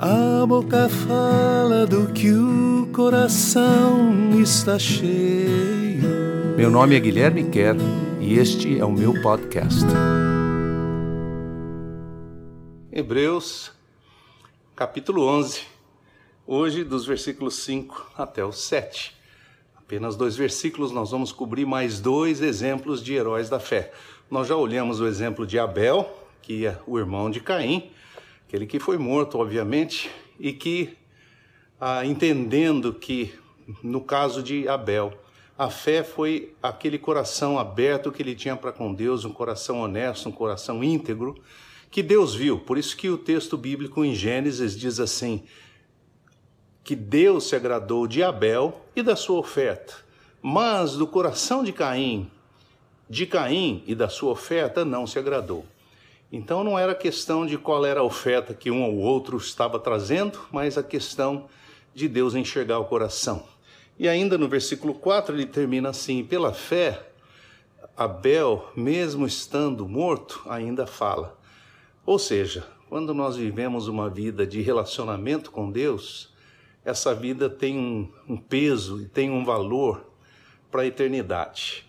A boca fala do que o coração está cheio. Meu nome é Guilherme Kerr e este é o meu podcast. Hebreus, capítulo 11. Hoje, dos versículos 5 até o 7. Apenas dois versículos, nós vamos cobrir mais dois exemplos de heróis da fé. Nós já olhamos o exemplo de Abel, que é o irmão de Caim, aquele que foi morto, obviamente, e que, ah, entendendo que, no caso de Abel, a fé foi aquele coração aberto que ele tinha para com Deus, um coração honesto, um coração íntegro, que Deus viu. Por isso que o texto bíblico em Gênesis diz assim: que Deus se agradou de Abel e da sua oferta, mas do coração de Caim, de Caim e da sua oferta não se agradou. Então não era questão de qual era a oferta que um ou outro estava trazendo, mas a questão de Deus enxergar o coração. E ainda no versículo 4 ele termina assim: pela fé, Abel, mesmo estando morto, ainda fala. Ou seja, quando nós vivemos uma vida de relacionamento com Deus, essa vida tem um, um peso e tem um valor para a eternidade.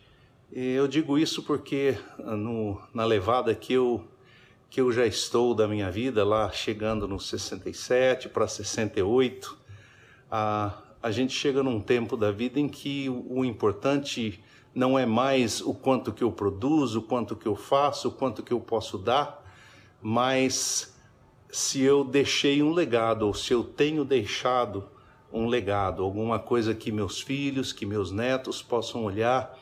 E eu digo isso porque no, na levada que eu que eu já estou da minha vida, lá chegando nos 67 para 68, a, a gente chega num tempo da vida em que o, o importante não é mais o quanto que eu produzo, o quanto que eu faço, o quanto que eu posso dar, mas se eu deixei um legado ou se eu tenho deixado um legado, alguma coisa que meus filhos, que meus netos possam olhar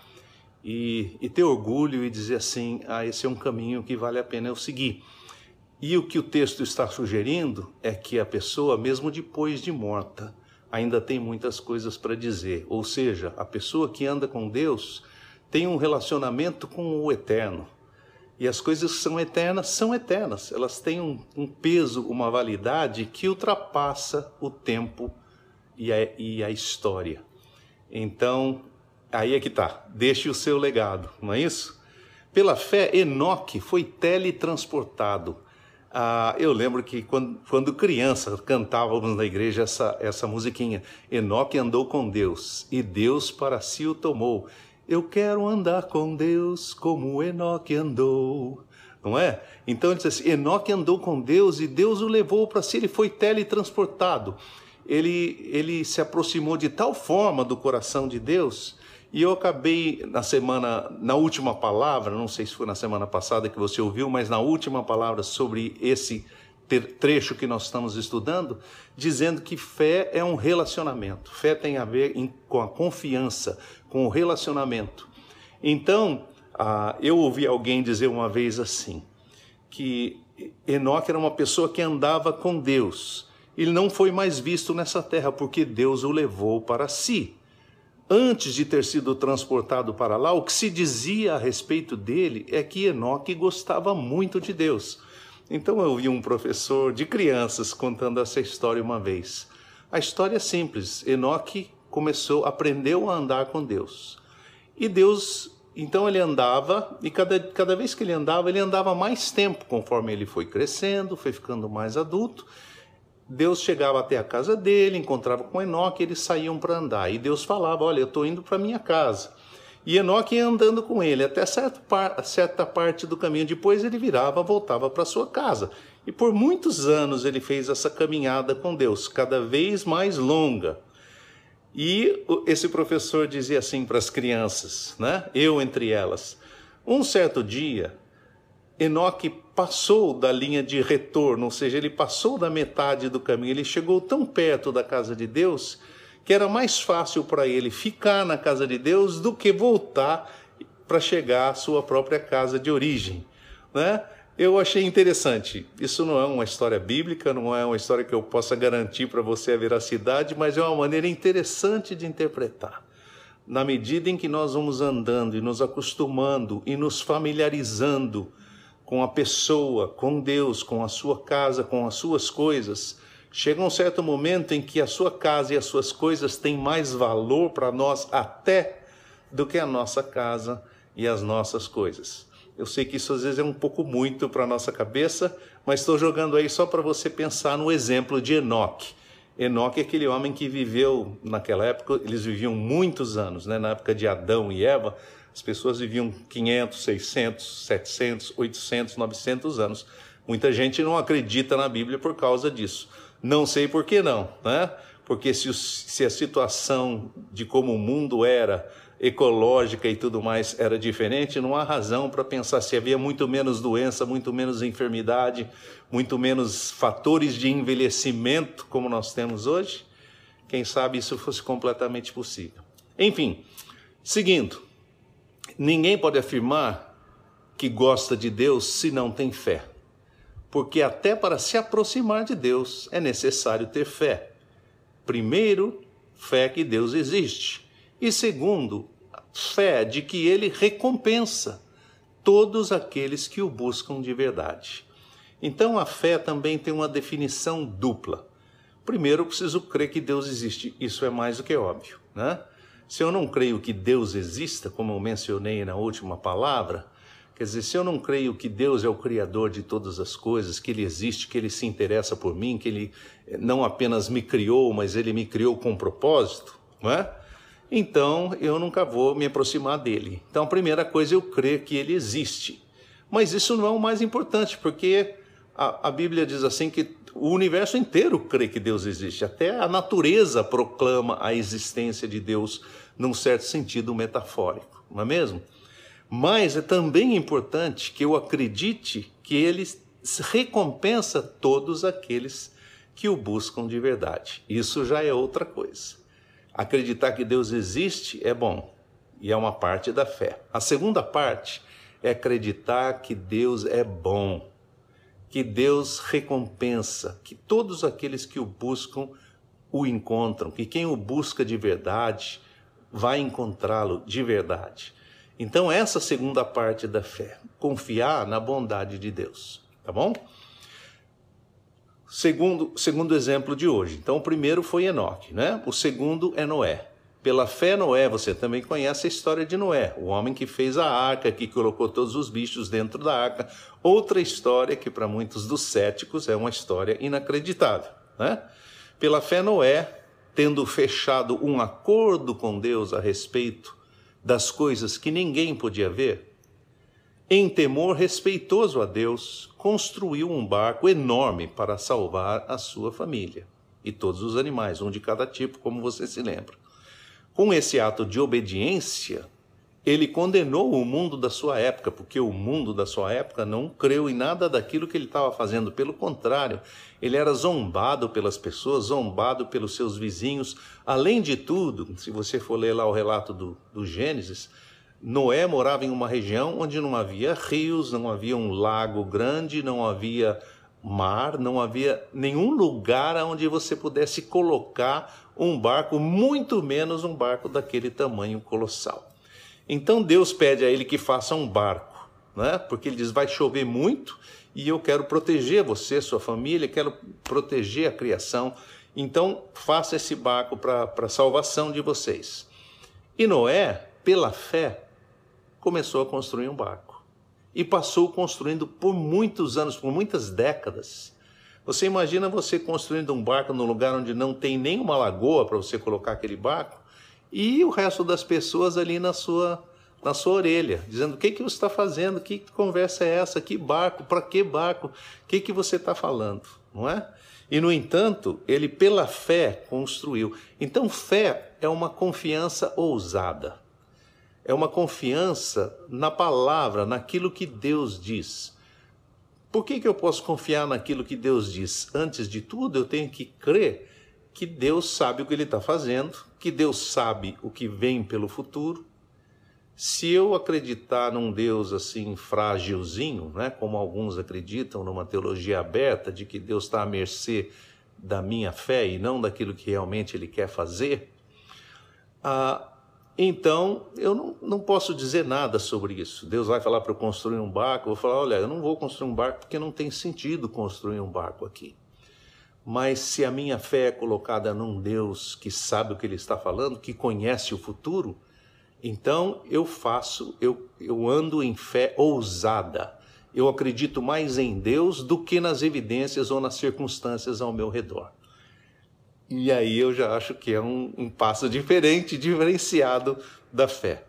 e, e ter orgulho e dizer assim: ah, esse é um caminho que vale a pena eu seguir. E o que o texto está sugerindo é que a pessoa, mesmo depois de morta, ainda tem muitas coisas para dizer. Ou seja, a pessoa que anda com Deus tem um relacionamento com o eterno. E as coisas que são eternas são eternas. Elas têm um, um peso, uma validade que ultrapassa o tempo e a, e a história. Então, Aí é que tá. Deixe o seu legado, não é isso? Pela fé, Enoque foi teletransportado. Ah, eu lembro que quando, quando criança cantávamos na igreja essa, essa musiquinha. Enoque andou com Deus e Deus para si o tomou. Eu quero andar com Deus como Enoque andou. Não é? Então ele diz assim: Enoque andou com Deus e Deus o levou para si, ele foi teletransportado. Ele, ele se aproximou de tal forma do coração de Deus e eu acabei na semana, na última palavra, não sei se foi na semana passada que você ouviu, mas na última palavra sobre esse trecho que nós estamos estudando, dizendo que fé é um relacionamento. Fé tem a ver em, com a confiança, com o relacionamento. Então, ah, eu ouvi alguém dizer uma vez assim, que Enoque era uma pessoa que andava com Deus. Ele não foi mais visto nessa terra porque Deus o levou para si antes de ter sido transportado para lá, o que se dizia a respeito dele é que Enoque gostava muito de Deus. Então eu vi um professor de crianças contando essa história uma vez. A história é simples. Enoque começou, aprendeu a andar com Deus. E Deus, então ele andava, e cada, cada vez que ele andava, ele andava mais tempo, conforme ele foi crescendo, foi ficando mais adulto, Deus chegava até a casa dele, encontrava com Enoque, eles saíam para andar. E Deus falava: Olha, eu estou indo para minha casa. E Enoque ia andando com ele até certa, par certa parte do caminho. Depois ele virava, voltava para sua casa. E por muitos anos ele fez essa caminhada com Deus, cada vez mais longa. E esse professor dizia assim para as crianças, né? Eu entre elas. Um certo dia, Enoque passou da linha de retorno, ou seja, ele passou da metade do caminho, ele chegou tão perto da casa de Deus que era mais fácil para ele ficar na casa de Deus do que voltar para chegar à sua própria casa de origem, né? Eu achei interessante. Isso não é uma história bíblica, não é uma história que eu possa garantir para você a veracidade, mas é uma maneira interessante de interpretar. Na medida em que nós vamos andando e nos acostumando e nos familiarizando com a pessoa, com Deus, com a sua casa, com as suas coisas, chega um certo momento em que a sua casa e as suas coisas têm mais valor para nós até do que a nossa casa e as nossas coisas. Eu sei que isso às vezes é um pouco muito para a nossa cabeça, Mas estou jogando aí só para você pensar no exemplo de Enoque. Enoque é aquele homem que viveu, naquela época, eles viviam muitos anos, né? na época de Adão e Eva, as pessoas viviam 500, 600, 700, 800, 900 anos. Muita gente não acredita na Bíblia por causa disso. Não sei por que não, né? Porque se, se a situação de como o mundo era ecológica e tudo mais era diferente, não há razão para pensar se havia muito menos doença, muito menos enfermidade, muito menos fatores de envelhecimento como nós temos hoje. Quem sabe isso fosse completamente possível. Enfim, seguindo, ninguém pode afirmar que gosta de Deus se não tem fé. Porque até para se aproximar de Deus é necessário ter fé. Primeiro, fé que Deus existe. E segundo, fé de que ele recompensa todos aqueles que o buscam de verdade. Então a fé também tem uma definição dupla. Primeiro, eu preciso crer que Deus existe. Isso é mais do que óbvio, né? Se eu não creio que Deus exista, como eu mencionei na última palavra, quer dizer, se eu não creio que Deus é o criador de todas as coisas, que ele existe, que ele se interessa por mim, que ele não apenas me criou, mas ele me criou com propósito, não é? então eu nunca vou me aproximar dele. Então a primeira coisa é eu crer que ele existe. Mas isso não é o mais importante, porque a, a Bíblia diz assim que o universo inteiro crê que Deus existe. Até a natureza proclama a existência de Deus num certo sentido metafórico, não é mesmo? Mas é também importante que eu acredite que ele recompensa todos aqueles que o buscam de verdade. Isso já é outra coisa. Acreditar que Deus existe é bom e é uma parte da fé. A segunda parte é acreditar que Deus é bom, que Deus recompensa, que todos aqueles que o buscam o encontram, que quem o busca de verdade vai encontrá-lo de verdade. Então, essa segunda parte da fé, confiar na bondade de Deus, tá bom? Segundo, segundo exemplo de hoje. Então, o primeiro foi Enoque, né? O segundo é Noé. Pela fé, Noé, você também conhece a história de Noé, o homem que fez a arca, que colocou todos os bichos dentro da arca. Outra história que, para muitos dos céticos, é uma história inacreditável, né? Pela fé, Noé, tendo fechado um acordo com Deus a respeito das coisas que ninguém podia ver, em temor respeitoso a Deus, construiu um barco enorme para salvar a sua família e todos os animais, um de cada tipo, como você se lembra. Com esse ato de obediência, ele condenou o mundo da sua época, porque o mundo da sua época não creu em nada daquilo que ele estava fazendo. Pelo contrário, ele era zombado pelas pessoas, zombado pelos seus vizinhos. Além de tudo, se você for ler lá o relato do, do Gênesis, Noé morava em uma região onde não havia rios, não havia um lago grande, não havia mar, não havia nenhum lugar onde você pudesse colocar um barco, muito menos um barco daquele tamanho colossal. Então Deus pede a ele que faça um barco, né? porque ele diz: vai chover muito e eu quero proteger você, sua família, quero proteger a criação. Então faça esse barco para a salvação de vocês. E Noé, pela fé, começou a construir um barco. E passou construindo por muitos anos, por muitas décadas. Você imagina você construindo um barco num lugar onde não tem nenhuma lagoa para você colocar aquele barco e o resto das pessoas ali na sua na sua orelha, dizendo o que que você está fazendo, que conversa é essa, que barco, para que barco, o que que você está falando, não é? E no entanto, ele pela fé construiu. Então fé é uma confiança ousada é uma confiança na palavra, naquilo que Deus diz. Por que, que eu posso confiar naquilo que Deus diz? Antes de tudo, eu tenho que crer que Deus sabe o que Ele está fazendo, que Deus sabe o que vem pelo futuro. Se eu acreditar num Deus assim frágilzinho, né, como alguns acreditam, numa teologia aberta de que Deus está à mercê da minha fé e não daquilo que realmente Ele quer fazer, ah, então, eu não, não posso dizer nada sobre isso. Deus vai falar para eu construir um barco, eu vou falar: olha, eu não vou construir um barco porque não tem sentido construir um barco aqui. Mas se a minha fé é colocada num Deus que sabe o que ele está falando, que conhece o futuro, então eu faço, eu, eu ando em fé ousada. Eu acredito mais em Deus do que nas evidências ou nas circunstâncias ao meu redor. E aí eu já acho que é um, um passo diferente, diferenciado da fé.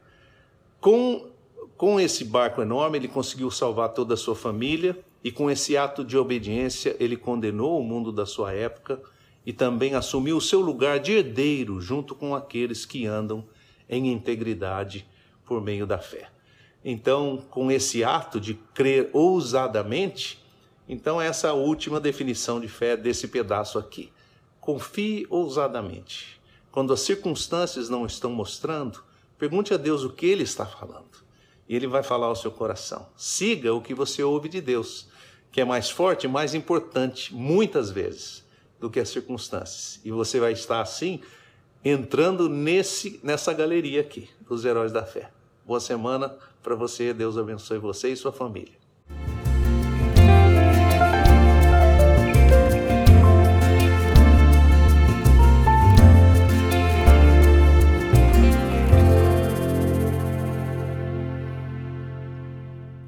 Com, com esse barco enorme, ele conseguiu salvar toda a sua família, e com esse ato de obediência, ele condenou o mundo da sua época e também assumiu o seu lugar de herdeiro junto com aqueles que andam em integridade por meio da fé. Então, com esse ato de crer ousadamente, então essa é última definição de fé desse pedaço aqui. Confie ousadamente. Quando as circunstâncias não estão mostrando, pergunte a Deus o que ele está falando. E ele vai falar ao seu coração. Siga o que você ouve de Deus, que é mais forte e mais importante, muitas vezes, do que as circunstâncias. E você vai estar assim, entrando nesse, nessa galeria aqui, dos heróis da fé. Boa semana para você, Deus abençoe você e sua família.